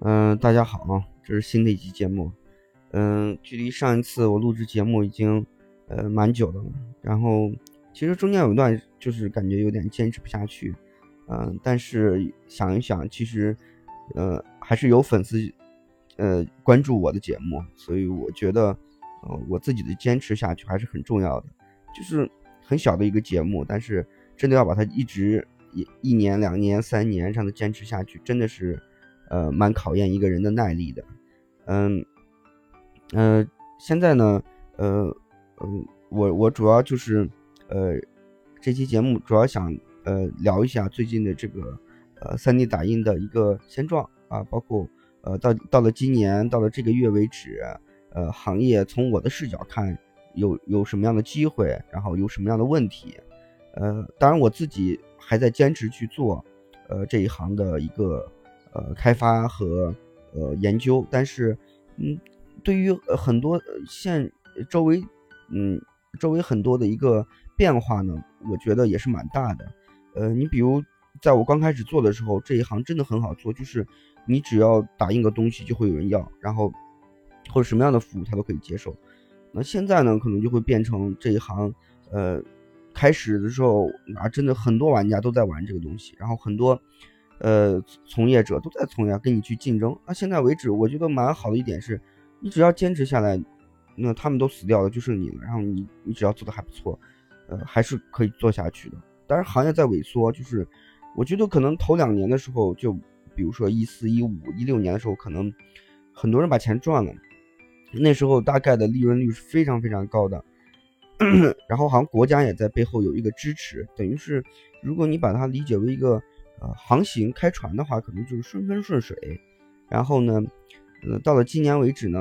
嗯，大家好，这是新的一期节目。嗯，距离上一次我录制节目已经呃蛮久的了。然后其实中间有一段就是感觉有点坚持不下去。嗯，但是想一想，其实呃还是有粉丝呃关注我的节目，所以我觉得呃我自己的坚持下去还是很重要的。就是很小的一个节目，但是真的要把它一直一一年、两年、三年这样的坚持下去，真的是。呃，蛮考验一个人的耐力的，嗯，呃，现在呢，呃，嗯，我我主要就是，呃，这期节目主要想呃聊一下最近的这个呃 3D 打印的一个现状啊，包括呃到到了今年到了这个月为止，呃，行业从我的视角看有有什么样的机会，然后有什么样的问题，呃，当然我自己还在坚持去做，呃这一行的一个。呃，开发和呃研究，但是，嗯，对于很多现周围，嗯，周围很多的一个变化呢，我觉得也是蛮大的。呃，你比如在我刚开始做的时候，这一行真的很好做，就是你只要打印个东西就会有人要，然后或者什么样的服务他都可以接受。那现在呢，可能就会变成这一行，呃，开始的时候啊，真的很多玩家都在玩这个东西，然后很多。呃，从业者都在从业，跟你去竞争。那现在为止，我觉得蛮好的一点是，你只要坚持下来，那他们都死掉了，就剩你了。然后你，你只要做的还不错，呃，还是可以做下去的。当然，行业在萎缩，就是我觉得可能头两年的时候，就比如说一四、一五、一六年的时候，可能很多人把钱赚了，那时候大概的利润率是非常非常高的。然后好像国家也在背后有一个支持，等于是如果你把它理解为一个。呃，航行开船的话，可能就是顺风顺水。然后呢，呃，到了今年为止呢，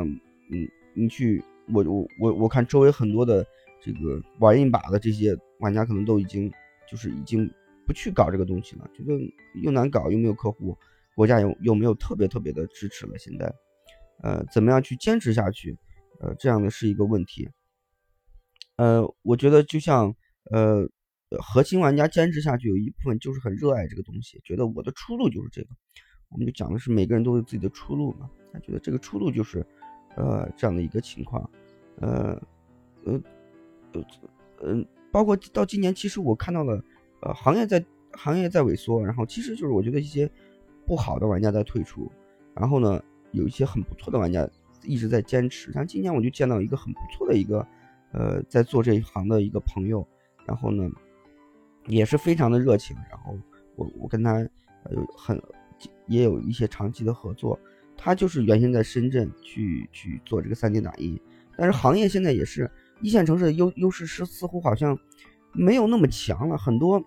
嗯，你去我我我我看周围很多的这个玩一把的这些玩家，可能都已经就是已经不去搞这个东西了，觉得又难搞又没有客户，国家又又没有特别特别的支持了。现在，呃，怎么样去坚持下去？呃，这样的是一个问题。呃，我觉得就像呃。核心玩家坚持下去，有一部分就是很热爱这个东西，觉得我的出路就是这个。我们就讲的是每个人都有自己的出路嘛，他觉得这个出路就是，呃，这样的一个情况。呃，呃，呃，包括到今年，其实我看到了，呃，行业在行业在萎缩，然后其实就是我觉得一些不好的玩家在退出，然后呢，有一些很不错的玩家一直在坚持。像今年我就见到一个很不错的一个，呃，在做这一行的一个朋友，然后呢。也是非常的热情，然后我我跟他有很也有一些长期的合作。他就是原先在深圳去去做这个 3D 打印，但是行业现在也是一线城市的优优势是似乎好像没有那么强了。很多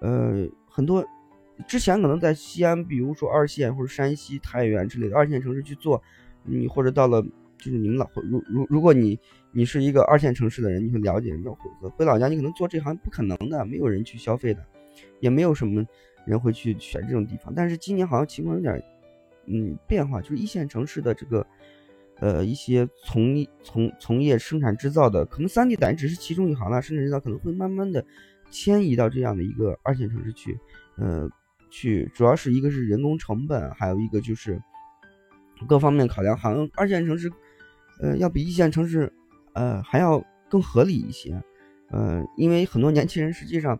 呃很多之前可能在西安，比如说二线或者山西太原之类的二线城市去做，你或者到了就是你们老如如如果你。你是一个二线城市的人，你会了解，要回回老家，你可能做这行不可能的，没有人去消费的，也没有什么人会去选这种地方。但是今年好像情况有点，嗯，变化，就是一线城市的这个，呃，一些从从从业生产制造的，可能三 D 打印只是其中一行了，生产制造可能会慢慢的迁移到这样的一个二线城市去，呃，去主要是一个是人工成本，还有一个就是各方面考量，好像二线城市，呃，要比一线城市。呃，还要更合理一些，呃，因为很多年轻人实际上，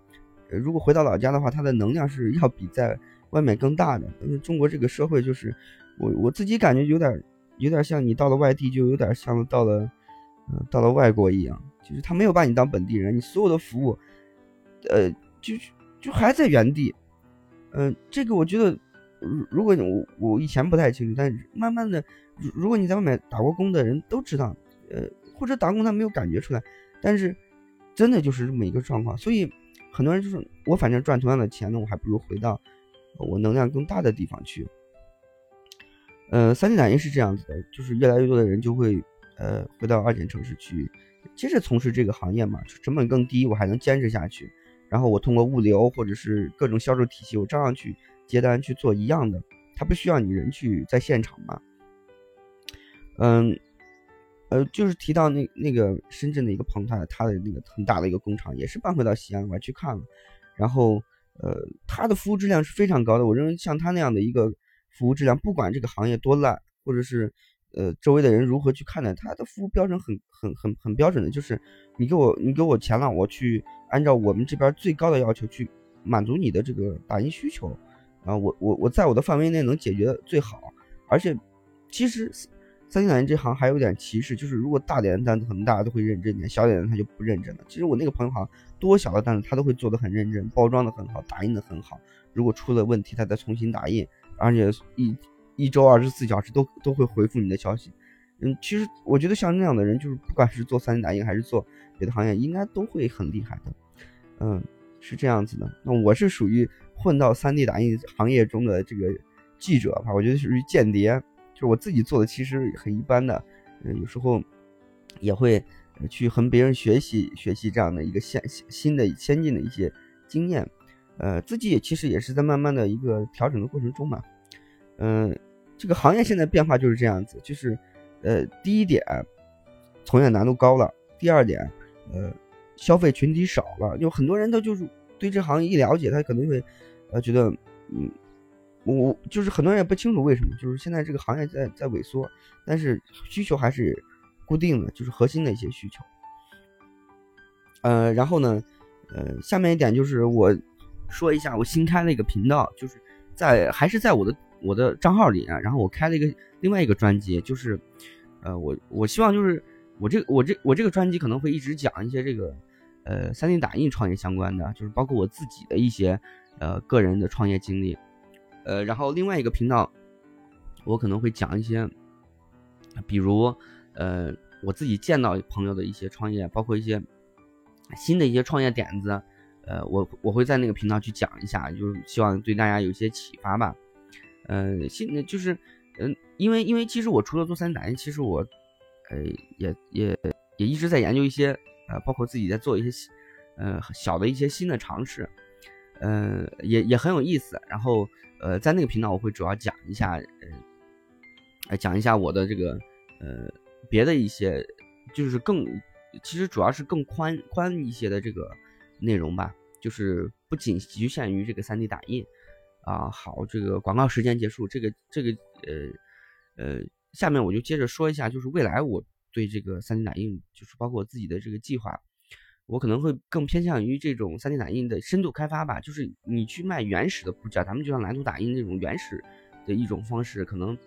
呃如果回到老家的话，他的能量是要比在外面更大的。因为中国这个社会就是，我我自己感觉有点，有点像你到了外地，就有点像到了，嗯，到了外国一样，就是他没有把你当本地人，你所有的服务，呃，就就还在原地。嗯，这个我觉得，如如果我我以前不太清楚，但慢慢的，如如果你在外面打过工的人都知道，呃。或者打工他没有感觉出来，但是真的就是这么一个状况，所以很多人就是我反正赚同样的钱呢，我还不如回到我能量更大的地方去。呃，三 D 打印是这样子的，就是越来越多的人就会呃回到二线城市去接着从事这个行业嘛，成本更低，我还能坚持下去。然后我通过物流或者是各种销售体系，我照样去接单去做一样的，他不需要你人去在现场嘛。嗯。呃，就是提到那那个深圳的一个朋友，他他的那个很大的一个工厂也是搬回到西安，我还去看了。然后呃，他的服务质量是非常高的。我认为像他那样的一个服务质量，不管这个行业多烂，或者是呃周围的人如何去看待他的服务标准，很很很很标准的，就是你给我你给我钱了，我去按照我们这边最高的要求去满足你的这个打印需求啊，我我我在我的范围内能解决最好，而且其实。三 D 打印这行还有点歧视，就是如果大点的单子，可能大家都会认真点；小点的他就不认真了。其实我那个朋友好像多小的单子他都会做的很认真，包装的很好，打印的很好。如果出了问题，他再重新打印，而且一一周二十四小时都都会回复你的消息。嗯，其实我觉得像那样的人，就是不管是做三 D 打印还是做别的行业，应该都会很厉害的。嗯，是这样子的。那我是属于混到三 D 打印行业中的这个记者吧，我觉得属于间谍。就是我自己做的其实很一般的，嗯，有时候也会去和别人学习学习这样的一个先新的先进的一些经验，呃，自己也其实也是在慢慢的一个调整的过程中嘛，嗯，这个行业现在变化就是这样子，就是呃，第一点，从业难度高了，第二点，呃，消费群体少了，有很多人他就是对这行一了解，他可能会呃觉得嗯。我就是很多人也不清楚为什么，就是现在这个行业在在萎缩，但是需求还是固定的，就是核心的一些需求。呃，然后呢，呃，下面一点就是我说一下我新开了一个频道，就是在还是在我的我的账号里，然后我开了一个另外一个专辑，就是呃，我我希望就是我这我这我这个专辑可能会一直讲一些这个呃三 D 打印创业相关的，就是包括我自己的一些呃个人的创业经历。呃，然后另外一个频道，我可能会讲一些，比如，呃，我自己见到朋友的一些创业，包括一些新的一些创业点子，呃，我我会在那个频道去讲一下，就是希望对大家有一些启发吧。呃，新就是，嗯，因为因为其实我除了做三 D 打印，其实我，呃，也也也一直在研究一些，呃，包括自己在做一些，呃，小的一些新的尝试。嗯，也也很有意思。然后，呃，在那个频道我会主要讲一下，呃，讲一下我的这个，呃，别的一些，就是更，其实主要是更宽宽一些的这个内容吧，就是不仅局限于这个 3D 打印啊。好，这个广告时间结束，这个这个，呃呃，下面我就接着说一下，就是未来我对这个 3D 打印，就是包括我自己的这个计划。我可能会更偏向于这种 3D 打印的深度开发吧，就是你去卖原始的部件，咱们就像蓝图打印那种原始的一种方式，可能，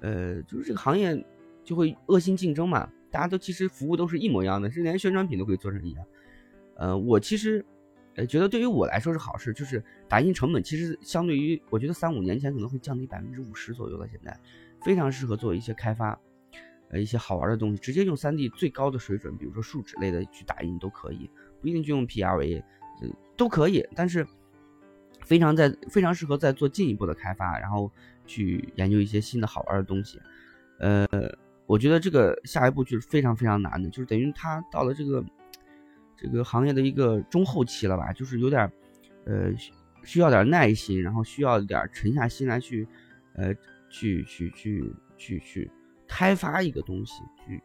呃，就是这个行业就会恶性竞争嘛，大家都其实服务都是一模一样的，甚至连宣传品都可以做成一样。呃，我其实，呃，觉得对于我来说是好事，就是打印成本其实相对于我觉得三五年前可能会降低百分之五十左右了，现在非常适合做一些开发。呃，一些好玩的东西，直接用 3D 最高的水准，比如说树脂类的去打印都可以，不一定就用 PLA，呃，都可以。但是非常在非常适合在做进一步的开发，然后去研究一些新的好玩的东西。呃，我觉得这个下一步就是非常非常难的，就是等于它到了这个这个行业的一个中后期了吧，就是有点呃需要点耐心，然后需要点沉下心来去呃去去去去去。开发一个东西，去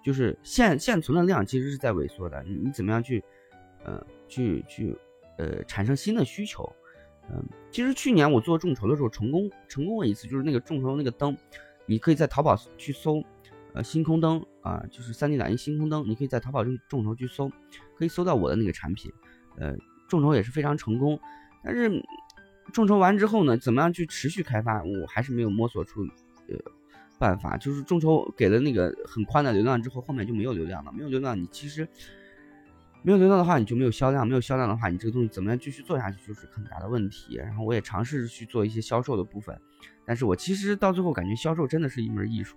就是现现存的量其实是在萎缩的。你你怎么样去，呃，去去呃产生新的需求？嗯，其实去年我做众筹的时候成功成功了一次，就是那个众筹那个灯，你可以在淘宝去搜，呃，星空灯啊，就是 3D 打印星空灯，你可以在淘宝中众筹去搜，可以搜到我的那个产品，呃，众筹也是非常成功。但是众筹完之后呢，怎么样去持续开发，我还是没有摸索出，呃。办法就是众筹给了那个很宽的流量之后，后面就没有流量了。没有流量，你其实没有流量的话，你就没有销量。没有销量的话，你这个东西怎么样继续做下去，就是很大的问题。然后我也尝试去做一些销售的部分，但是我其实到最后感觉销售真的是一门艺术。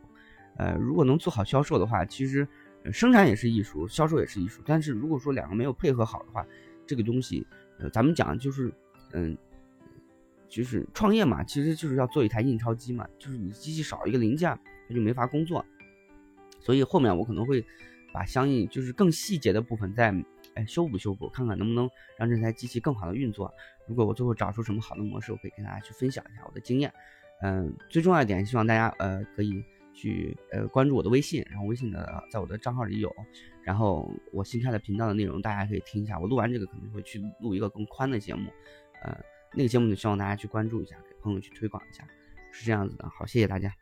呃，如果能做好销售的话，其实生产也是艺术，销售也是艺术。但是如果说两个没有配合好的话，这个东西，呃，咱们讲就是，嗯。就是创业嘛，其实就是要做一台印钞机嘛，就是你机器少一个零件，它就没法工作。所以后面我可能会把相应就是更细节的部分再哎修补修补，看看能不能让这台机器更好的运作。如果我最后找出什么好的模式，我可以跟大家去分享一下我的经验。嗯，最重要一点，希望大家呃可以去呃关注我的微信，然后微信的在我的账号里有，然后我新开的频道的内容大家可以听一下。我录完这个可能会去录一个更宽的节目，呃，那个节目就希望大家去关注一下，给朋友去推广一下，是这样子的。好，谢谢大家。